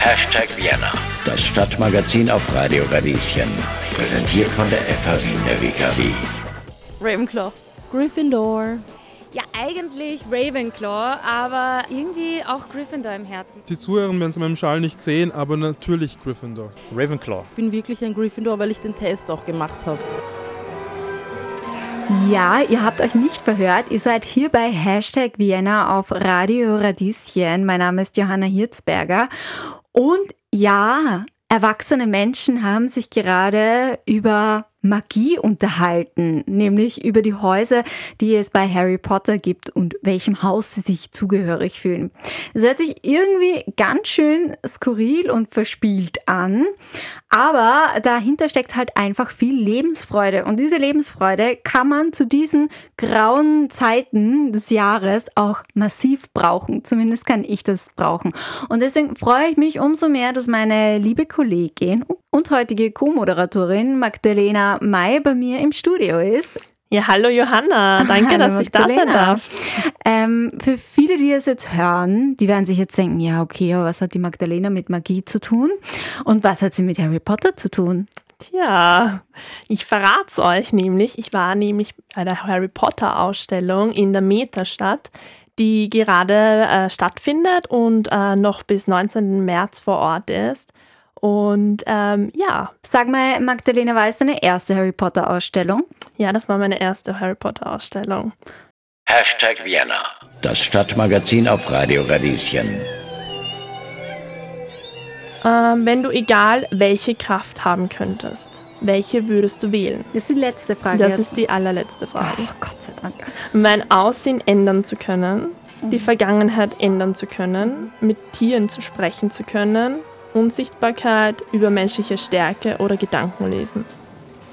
Hashtag Vienna, das Stadtmagazin auf Radio Radieschen. Präsentiert von der FH Wien der WKW. Ravenclaw. Gryffindor. Ja, eigentlich Ravenclaw, aber irgendwie auch Gryffindor im Herzen. Die Zuhörer werden es in meinem Schal nicht sehen, aber natürlich Gryffindor. Ravenclaw. Ich bin wirklich ein Gryffindor, weil ich den Test auch gemacht habe. Ja, ihr habt euch nicht verhört. Ihr seid hier bei Hashtag Vienna auf Radio Radieschen. Mein Name ist Johanna Hirzberger. Und ja, erwachsene Menschen haben sich gerade über Magie unterhalten, nämlich über die Häuser, die es bei Harry Potter gibt und welchem Haus sie sich zugehörig fühlen. Es hört sich irgendwie ganz schön skurril und verspielt an, aber dahinter steckt halt einfach viel Lebensfreude und diese Lebensfreude kann man zu diesen grauen Zeiten des Jahres auch massiv brauchen. Zumindest kann ich das brauchen. Und deswegen freue ich mich umso mehr, dass meine liebe Kollegin und heutige Co-Moderatorin Magdalena May bei mir im Studio ist. Ja, hallo Johanna, danke, Hallo dass ich da sein Magdalena. darf. Ähm, für viele, die es jetzt hören, die werden sich jetzt denken, ja, okay, aber was hat die Magdalena mit Magie zu tun? Und was hat sie mit Harry Potter zu tun? Tja, ich verrat's euch nämlich. Ich war nämlich bei der Harry Potter Ausstellung in der Metastadt, die gerade äh, stattfindet und äh, noch bis 19. März vor Ort ist. Und ähm, ja, Sag mal, Magdalena, war es deine erste Harry Potter Ausstellung? ja, das war meine erste Harry Potter Ausstellung. Hashtag Vienna, das Stadtmagazin auf Radio Radieschen. Ähm, wenn du egal welche Kraft haben könntest, welche würdest du wählen? Das ist die letzte Frage. Das jetzt. ist die allerletzte Frage. Ach, Gott sei Dank. mein Aussehen ändern zu können, die Vergangenheit ändern zu können, mit Tieren zu sprechen zu können, Unsichtbarkeit, übermenschliche Stärke oder Gedanken lesen.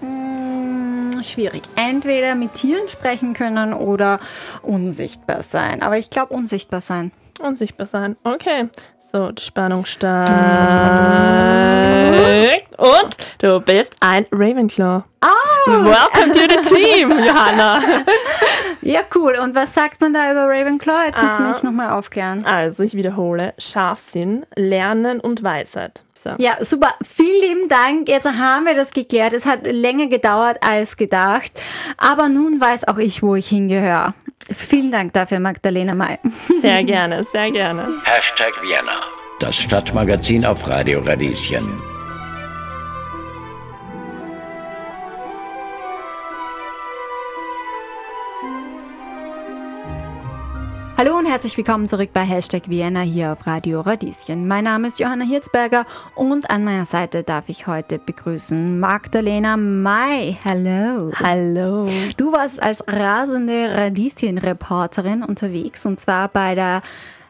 Hm, schwierig. Entweder mit Tieren sprechen können oder unsichtbar sein. Aber ich glaube, unsichtbar sein. Unsichtbar sein. Okay. So, die Spannung steigt. Und du bist ein Ravenclaw. Oh! Welcome to the team, Johanna. Ja, cool. Und was sagt man da über Ravenclaw? Jetzt muss Ah. mich nochmal aufklären. Also, ich wiederhole: Scharfsinn, Lernen und Weisheit. So. Ja, super. Vielen lieben Dank. Jetzt haben wir das geklärt. Es hat länger gedauert als gedacht. Aber nun weiß auch ich, wo ich hingehöre. Vielen Dank dafür, Magdalena May. Sehr gerne, sehr gerne. Hashtag Vienna, das Stadtmagazin auf Radio Radieschen. Hallo und herzlich willkommen zurück bei Hashtag Vienna hier auf Radio Radieschen. Mein Name ist Johanna Hirzberger und an meiner Seite darf ich heute begrüßen Magdalena May. Hallo. Hallo. Du warst als rasende Radieschen-Reporterin unterwegs und zwar bei der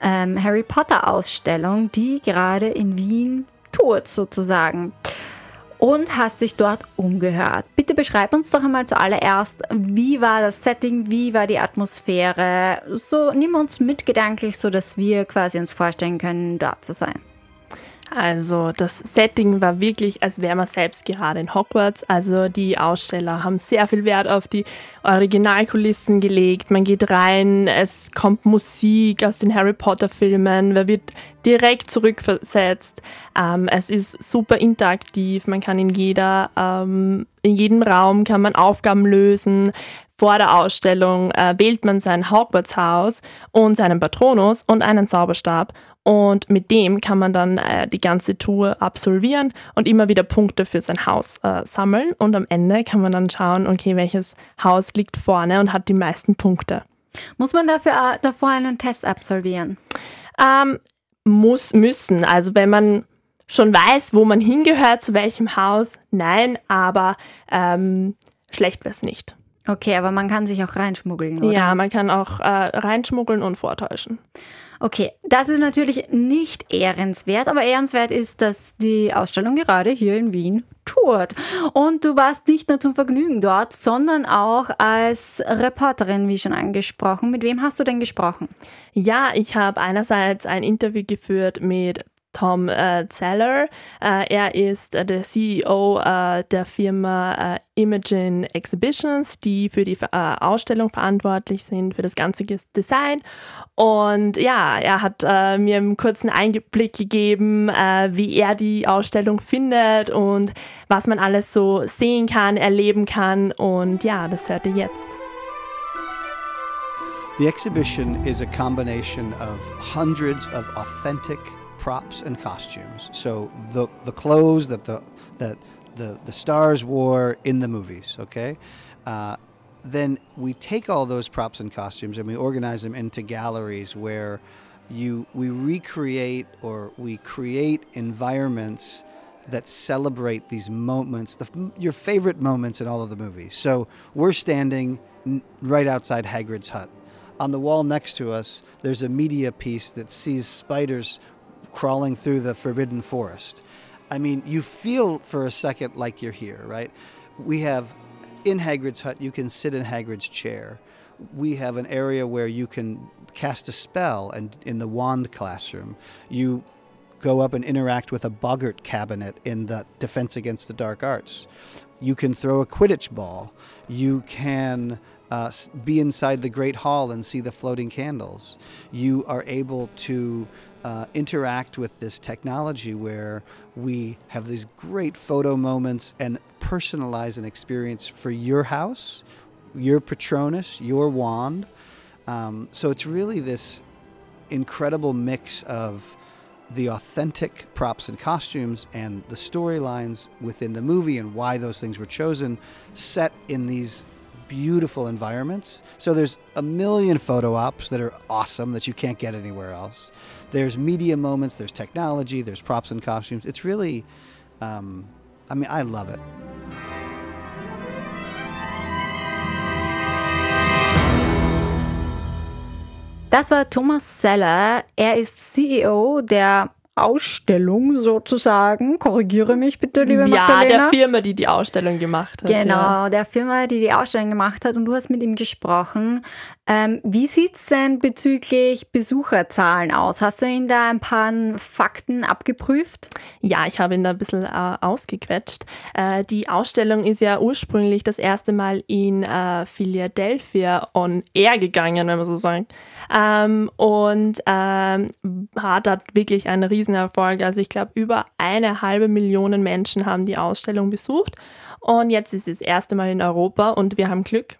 ähm, Harry Potter Ausstellung, die gerade in Wien tourt sozusagen. Und hast dich dort umgehört. Bitte beschreib uns doch einmal zuallererst, wie war das Setting, wie war die Atmosphäre. So, nimm uns mit gedanklich, so dass wir quasi uns vorstellen können, dort zu sein. Also das Setting war wirklich, als wäre man selbst gerade in Hogwarts. Also die Aussteller haben sehr viel Wert auf die Originalkulissen gelegt. Man geht rein, es kommt Musik aus den Harry Potter Filmen, man wird direkt zurückversetzt. Ähm, es ist super interaktiv, man kann in jeder, ähm, in jedem Raum kann man Aufgaben lösen. Vor der Ausstellung äh, wählt man sein Hogwarts-Haus und seinen Patronus und einen Zauberstab. Und mit dem kann man dann äh, die ganze Tour absolvieren und immer wieder Punkte für sein Haus äh, sammeln. Und am Ende kann man dann schauen, okay, welches Haus liegt vorne und hat die meisten Punkte. Muss man dafür äh, davor einen Test absolvieren? Ähm, muss, müssen. Also wenn man schon weiß, wo man hingehört, zu welchem Haus, nein, aber ähm, schlecht wäre es nicht. Okay, aber man kann sich auch reinschmuggeln, oder? Ja, man kann auch äh, reinschmuggeln und vortäuschen. Okay, das ist natürlich nicht ehrenswert, aber ehrenswert ist, dass die Ausstellung gerade hier in Wien tourt. Und du warst nicht nur zum Vergnügen dort, sondern auch als Reporterin, wie schon angesprochen. Mit wem hast du denn gesprochen? Ja, ich habe einerseits ein Interview geführt mit Tom äh, Zeller. Äh, er ist äh, der CEO äh, der Firma äh, Imogen Exhibitions, die für die äh, Ausstellung verantwortlich sind, für das ganze Design. Und ja, er hat mir einen kurzen Einblick gegeben, wie er die Ausstellung findet und was man alles so sehen kann, erleben kann. Und ja, das hört ihr jetzt. The exhibition is a combination of hundreds of authentic props and costumes. So the the clothes that the that the the stars wore in the movies. Okay. Uh, then we take all those props and costumes and we organize them into galleries where you we recreate or we create environments that celebrate these moments, the, your favorite moments in all of the movies. So we're standing right outside Hagrid's hut. On the wall next to us, there's a media piece that sees spiders crawling through the forbidden forest. I mean, you feel for a second like you're here, right? We have in Hagrid's hut, you can sit in Hagrid's chair. We have an area where you can cast a spell, and in the wand classroom, you go up and interact with a boggart cabinet in the Defense Against the Dark Arts. You can throw a Quidditch ball. You can uh, be inside the Great Hall and see the floating candles. You are able to uh, interact with this technology where we have these great photo moments and personalize an experience for your house, your Patronus, your wand. Um, so it's really this incredible mix of the authentic props and costumes and the storylines within the movie and why those things were chosen set in these beautiful environments. So there's a million photo ops that are awesome that you can't get anywhere else. There's media moments, there's technology, there's props and costumes. It's really, um, I mean, I love it. Das war Thomas Seller. Er ist CEO der Ausstellung sozusagen. Korrigiere mich bitte, liebe ja, Magdalena. Ja, der Firma, die die Ausstellung gemacht hat. Genau, ja. der Firma, die die Ausstellung gemacht hat. Und du hast mit ihm gesprochen. Ähm, wie sieht es denn bezüglich Besucherzahlen aus? Hast du ihn da ein paar Fakten abgeprüft? Ja, ich habe ihn da ein bisschen äh, ausgequetscht. Äh, die Ausstellung ist ja ursprünglich das erste Mal in äh, Philadelphia on Air gegangen, wenn man so sagt. Ähm, und ähm, hat da wirklich einen Riesenerfolg. Also ich glaube, über eine halbe Million Menschen haben die Ausstellung besucht. Und jetzt ist es das erste Mal in Europa und wir haben Glück,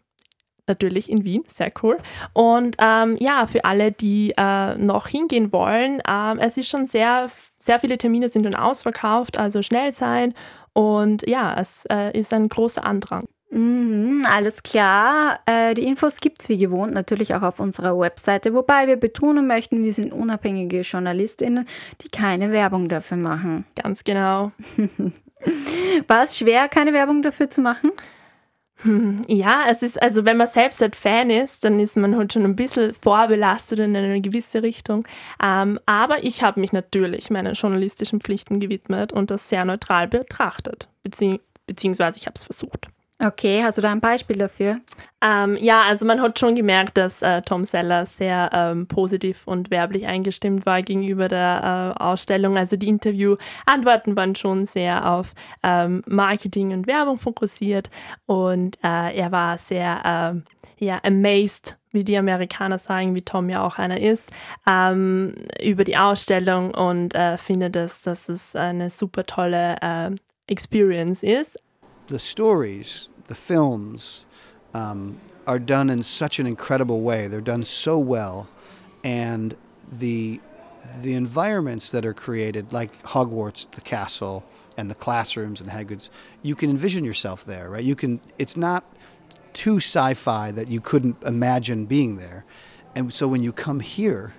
natürlich in Wien, sehr cool. Und ähm, ja, für alle, die äh, noch hingehen wollen, ähm, es ist schon sehr, sehr viele Termine sind schon ausverkauft, also schnell sein. Und ja, es äh, ist ein großer Andrang. Mhm, alles klar. Äh, die Infos gibt es wie gewohnt natürlich auch auf unserer Webseite, wobei wir betonen möchten, wir sind unabhängige JournalistInnen, die keine Werbung dafür machen. Ganz genau. War es schwer, keine Werbung dafür zu machen? Hm, ja, es ist, also wenn man selbst halt Fan ist, dann ist man halt schon ein bisschen vorbelastet in eine gewisse Richtung. Ähm, aber ich habe mich natürlich meinen journalistischen Pflichten gewidmet und das sehr neutral betrachtet, bezieh beziehungsweise ich habe es versucht. Okay, hast du da ein Beispiel dafür? Ähm, ja, also man hat schon gemerkt, dass äh, Tom Seller sehr ähm, positiv und werblich eingestimmt war gegenüber der äh, Ausstellung. Also die Interviewantworten waren schon sehr auf ähm, Marketing und Werbung fokussiert und äh, er war sehr ähm, ja, amazed wie die Amerikaner sagen, wie Tom ja auch einer ist, ähm, über die Ausstellung und äh, findet, dass, dass es eine super tolle äh, Experience ist. The stories the films um, are done in such an incredible way. They're done so well, and the the environments that are created, like Hogwarts, the castle, and the classrooms and Hagrid's, you can envision yourself there, right? You can. It's not too sci-fi that you couldn't imagine being there, and so when you come here,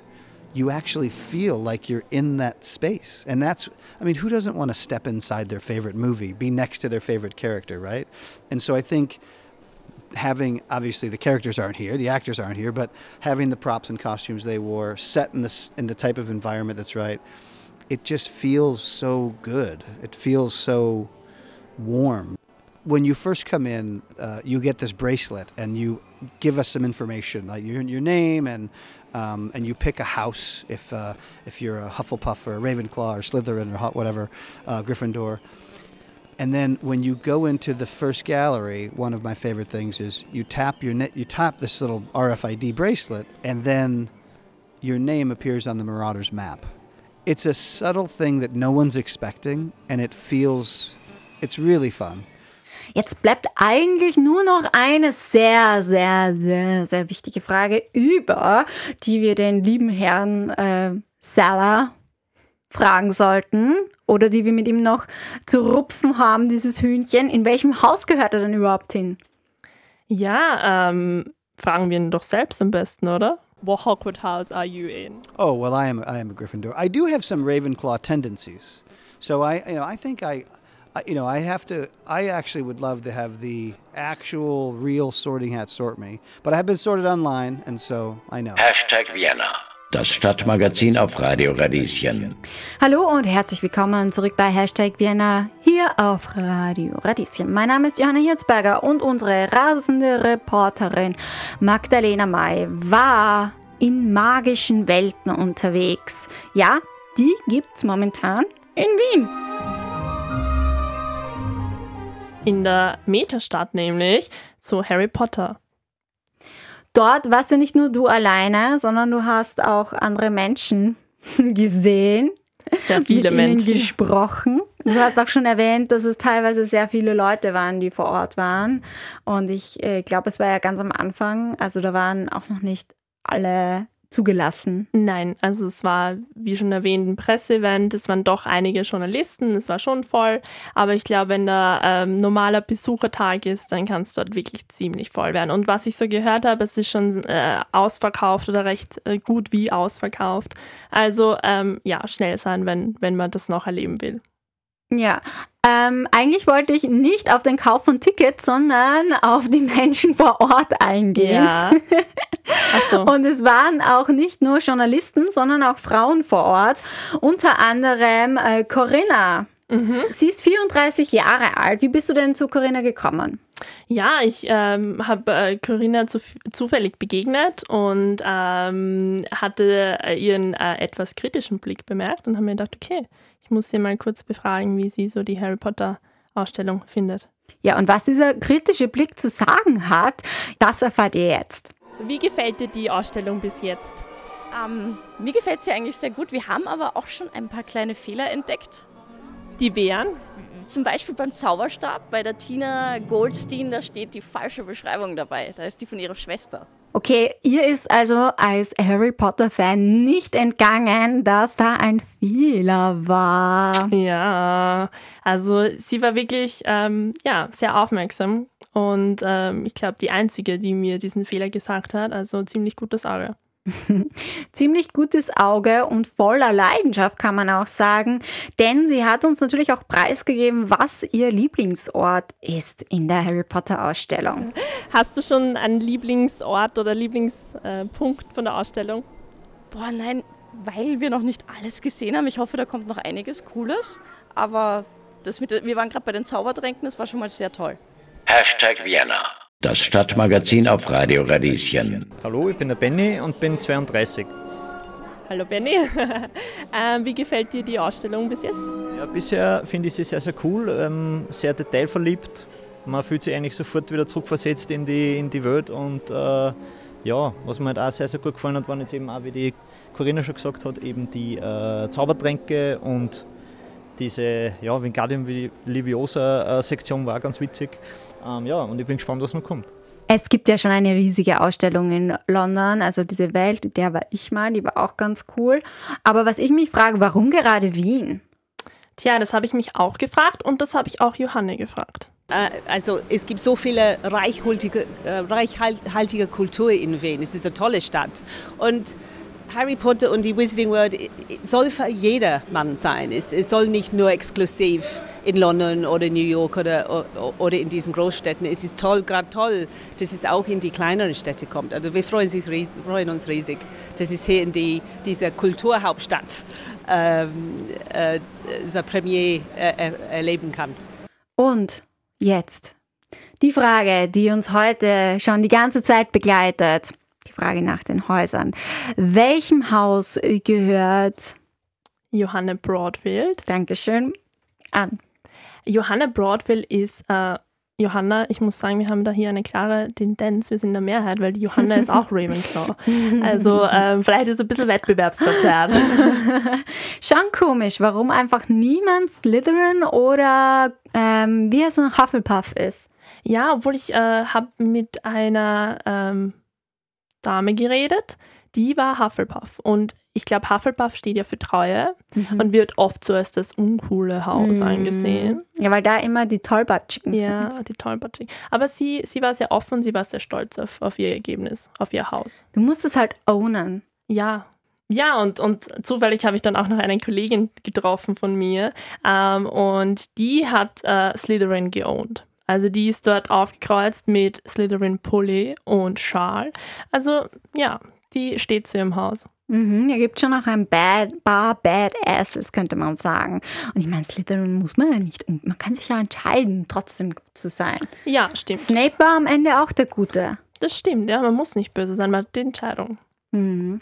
you actually feel like you're in that space. And that's, I mean, who doesn't want to step inside their favorite movie, be next to their favorite character, right? And so I think having, obviously, the characters aren't here, the actors aren't here, but having the props and costumes they wore set in, this, in the type of environment that's right, it just feels so good. It feels so warm. When you first come in, uh, you get this bracelet and you give us some information, like your, your name and um, and you pick a house if uh, if you're a Hufflepuff or a Ravenclaw or Slytherin or hot whatever, uh, Gryffindor. And then when you go into the first gallery, one of my favorite things is you tap your net, you tap this little RFID bracelet, and then your name appears on the Marauders map. It's a subtle thing that no one's expecting, and it feels, it's really fun. Jetzt bleibt eigentlich nur noch eine sehr, sehr, sehr, sehr wichtige Frage über, die wir den lieben Herrn äh, Salah fragen sollten oder die wir mit ihm noch zu rupfen haben, dieses Hühnchen. In welchem Haus gehört er denn überhaupt hin? Ja, ähm, fragen wir ihn doch selbst am besten, oder? What Hogwarts house are you in? Oh well, I am I am a Gryffindor. I do have some Ravenclaw tendencies, so I you know I think I you know I have to I actually would love to have the actual real Sorting Hat sort me, but I have been sorted online, and so I know. Hashtag Vienna, das Stadtmagazin auf Radio Radieschen. Hallo und herzlich willkommen zurück bei Hashtag Vienna hier auf Radio Radieschen. Mein Name ist Johanna Hirzberger und unsere rasende Reporterin Magdalena May war in magischen Welten unterwegs. Ja, die gibt's momentan in Wien. In der Metastadt nämlich zu Harry Potter. Dort warst du nicht nur du alleine, sondern du hast auch andere Menschen gesehen, Sehr viele mit ihnen Menschen. gesprochen. Du hast auch schon erwähnt, dass es teilweise sehr viele Leute waren, die vor Ort waren. Und ich äh, glaube, es war ja ganz am Anfang, also da waren auch noch nicht alle zugelassen. Nein, also es war, wie schon erwähnt, ein Presseevent. Es waren doch einige Journalisten, es war schon voll. Aber ich glaube, wenn da ähm, normaler Besuchertag ist, dann kann es dort wirklich ziemlich voll werden. Und was ich so gehört habe, es ist schon äh, ausverkauft oder recht äh, gut wie ausverkauft. Also ähm, ja, schnell sein, wenn, wenn man das noch erleben will. Ja, ähm, eigentlich wollte ich nicht auf den Kauf von Tickets, sondern auf die Menschen vor Ort eingehen. Ja. So. Und es waren auch nicht nur Journalisten, sondern auch Frauen vor Ort. Unter anderem äh, Corinna. Sie ist 34 Jahre alt. Wie bist du denn zu Corinna gekommen? Ja, ich ähm, habe äh, Corinna zu, zufällig begegnet und ähm, hatte äh, ihren äh, etwas kritischen Blick bemerkt und habe mir gedacht, okay, ich muss sie mal kurz befragen, wie sie so die Harry Potter Ausstellung findet. Ja, und was dieser kritische Blick zu sagen hat, das erfahrt ihr jetzt. Wie gefällt dir die Ausstellung bis jetzt? Ähm, mir gefällt es ja eigentlich sehr gut. Wir haben aber auch schon ein paar kleine Fehler entdeckt. Die wären? Zum Beispiel beim Zauberstab, bei der Tina Goldstein, da steht die falsche Beschreibung dabei. Da ist die von ihrer Schwester. Okay, ihr ist also als Harry Potter-Fan nicht entgangen, dass da ein Fehler war. Ja, also sie war wirklich ähm, ja, sehr aufmerksam und ähm, ich glaube die einzige, die mir diesen Fehler gesagt hat. Also ziemlich gutes Auge. Ziemlich gutes Auge und voller Leidenschaft kann man auch sagen, denn sie hat uns natürlich auch preisgegeben, was ihr Lieblingsort ist in der Harry Potter Ausstellung. Hast du schon einen Lieblingsort oder Lieblingspunkt von der Ausstellung? Boah, nein, weil wir noch nicht alles gesehen haben. Ich hoffe, da kommt noch einiges Cooles. Aber das mit, der- wir waren gerade bei den Zaubertränken, das war schon mal sehr toll. Hashtag Vienna, das Stadtmagazin auf Radio Radieschen. Hallo, ich bin der Benny und bin 32. Hallo Benny. ähm, wie gefällt dir die Ausstellung bis jetzt? Ja, bisher finde ich sie sehr, sehr cool, ähm, sehr detailverliebt. Man fühlt sich eigentlich sofort wieder zurückversetzt in die, in die Welt und äh, ja, was mir halt auch sehr, sehr gut gefallen hat, waren jetzt eben auch, wie die Corinna schon gesagt hat, eben die äh, Zaubertränke und diese ja, Wingardium Leviosa-Sektion war ganz witzig. Ähm, ja, und ich bin gespannt, was noch kommt. Es gibt ja schon eine riesige Ausstellung in London, also diese Welt, in der war ich mal, die war auch ganz cool. Aber was ich mich frage, warum gerade Wien? Tja, das habe ich mich auch gefragt und das habe ich auch Johanne gefragt. Äh, Also es gibt so viele reichhaltige, äh, reichhaltige Kultur in Wien. Es ist eine tolle Stadt. Und Harry Potter und die Wizarding World soll für jedermann sein. Es, es soll nicht nur exklusiv in London oder New York oder, oder in diesen Großstädten. Es ist toll, gerade toll, dass es auch in die kleineren Städte kommt. Also wir freuen, sich, freuen uns riesig, dass es hier in die, dieser Kulturhauptstadt ähm, äh, diese Premiere äh, er- erleben kann. Und jetzt die Frage, die uns heute schon die ganze Zeit begleitet. Die Frage nach den Häusern. Welchem Haus gehört Johanne Broadfield? Dankeschön. An. Johanna Broadfield ist, äh, Johanna, ich muss sagen, wir haben da hier eine klare Tendenz, wir sind in der Mehrheit, weil die Johanna ist auch Ravenclaw. Also ähm, vielleicht ist es ein bisschen wettbewerbsverzerrt. Schon komisch, warum einfach niemand Slytherin oder ähm, wie heißt es Hufflepuff ist. Ja, obwohl ich äh, habe mit einer ähm, Dame geredet, die war Hufflepuff. Und ich glaube, Hufflepuff steht ja für Treue mhm. und wird oft so als das uncoole Haus mhm. angesehen. Ja, weil da immer die Tollpatschigen ja, sind. Ja, die Tollpatschigen. Aber sie, sie war sehr offen sie war sehr stolz auf, auf ihr Ergebnis, auf ihr Haus. Du musst es halt ownen. Ja. Ja, und, und zufällig habe ich dann auch noch eine Kollegin getroffen von mir ähm, und die hat äh, Slytherin geowned. Also die ist dort aufgekreuzt mit Slytherin Pulli und Schal. Also ja, die steht zu ihrem Haus. Mhm, er gibt schon auch ein Bad, paar Badasses, könnte man sagen. Und ich meine, Slytherin muss man ja nicht. Man kann sich ja entscheiden, trotzdem gut zu sein. Ja, stimmt. Snape war am Ende auch der Gute. Das stimmt, ja. Man muss nicht böse sein, man hat die Entscheidung. Mhm.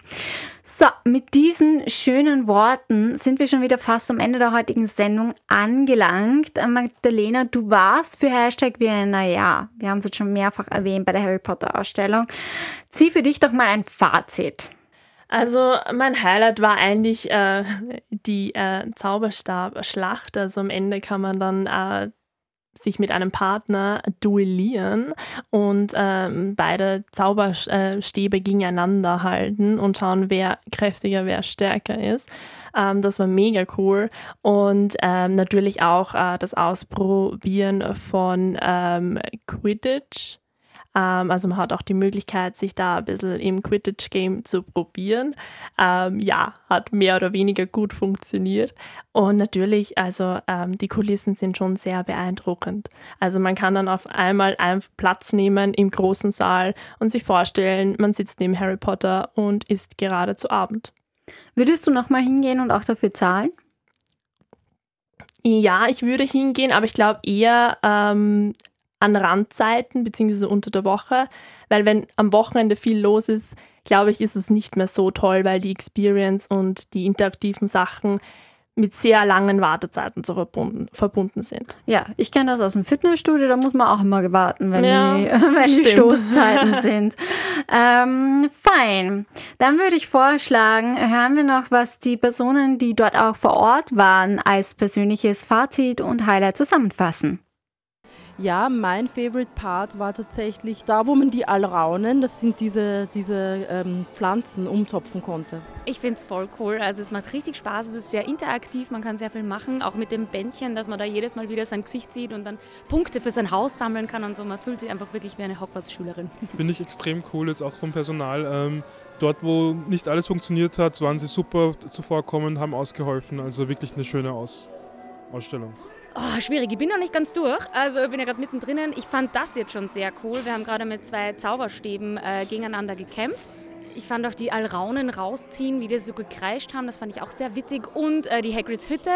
So, mit diesen schönen Worten sind wir schon wieder fast am Ende der heutigen Sendung angelangt. Äh, Magdalena, du warst für Hashtag Vienna, ja, wir haben es jetzt schon mehrfach erwähnt bei der Harry Potter Ausstellung. Zieh für dich doch mal ein Fazit. Also mein Highlight war eigentlich äh, die äh, Zauberstab-Schlacht. Also am Ende kann man dann äh, sich mit einem Partner duellieren und ähm, beide Zauberstäbe gegeneinander halten und schauen, wer kräftiger, wer stärker ist. Ähm, das war mega cool. Und ähm, natürlich auch äh, das Ausprobieren von ähm, Quidditch ähm, also man hat auch die Möglichkeit, sich da ein bisschen im Quidditch-Game zu probieren. Ähm, ja, hat mehr oder weniger gut funktioniert. Und natürlich, also ähm, die Kulissen sind schon sehr beeindruckend. Also man kann dann auf einmal einen Platz nehmen im großen Saal und sich vorstellen, man sitzt neben Harry Potter und isst gerade zu Abend. Würdest du nochmal hingehen und auch dafür zahlen? Ja, ich würde hingehen, aber ich glaube eher ähm, an Randzeiten beziehungsweise unter der Woche, weil wenn am Wochenende viel los ist, glaube ich, ist es nicht mehr so toll, weil die Experience und die interaktiven Sachen mit sehr langen Wartezeiten so verbunden, verbunden sind. Ja, ich kenne das aus dem Fitnessstudio, da muss man auch immer warten, wenn, ja, die, wenn die, Stoßzeiten sind. Ähm, fein. Dann würde ich vorschlagen, hören wir noch, was die Personen, die dort auch vor Ort waren, als persönliches Fazit und Highlight zusammenfassen. Ja, mein Favorite Part war tatsächlich da, wo man die Alraunen, das sind diese, diese ähm, Pflanzen, umtopfen konnte. Ich finde es voll cool. Also es macht richtig Spaß, es ist sehr interaktiv, man kann sehr viel machen, auch mit dem Bändchen, dass man da jedes Mal wieder sein Gesicht sieht und dann Punkte für sein Haus sammeln kann und so. Man fühlt sich einfach wirklich wie eine Hogwarts-Schülerin. Finde ich extrem cool, jetzt auch vom Personal. Ähm, dort, wo nicht alles funktioniert hat, waren sie super zuvorkommen, haben ausgeholfen. Also wirklich eine schöne Aus Ausstellung. Oh, schwierig. Ich bin noch nicht ganz durch. Also ich bin ja gerade mittendrin. Ich fand das jetzt schon sehr cool. Wir haben gerade mit zwei Zauberstäben äh, gegeneinander gekämpft. Ich fand auch die Alraunen rausziehen, wie die so gekreischt haben, das fand ich auch sehr witzig. Und äh, die Hagrids Hütte,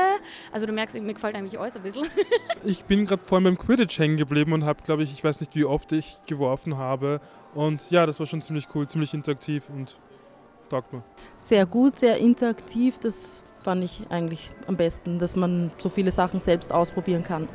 also du merkst, mir gefällt eigentlich alles ein bisschen. ich bin gerade vorhin beim Quidditch hängen geblieben und habe, glaube ich, ich weiß nicht, wie oft ich geworfen habe. Und ja, das war schon ziemlich cool, ziemlich interaktiv und taugt mir. Sehr gut, sehr interaktiv. Das fand ich eigentlich am besten, dass man so viele Sachen selbst ausprobieren kann.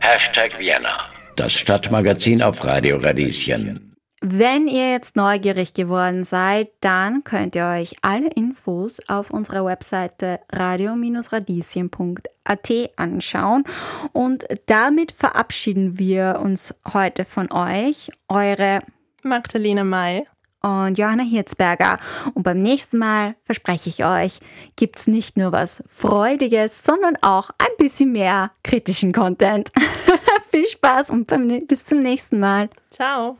Hashtag Vienna, das Stadtmagazin auf Radio Radieschen. Wenn ihr jetzt neugierig geworden seid, dann könnt ihr euch alle Infos auf unserer Webseite radio-radieschen.at anschauen. Und damit verabschieden wir uns heute von euch. Eure Magdalena May und Johanna Hirzberger. Und beim nächsten Mal, verspreche ich euch, gibt es nicht nur was Freudiges, sondern auch ein bisschen mehr kritischen Content. Viel Spaß und bis zum nächsten Mal. Ciao.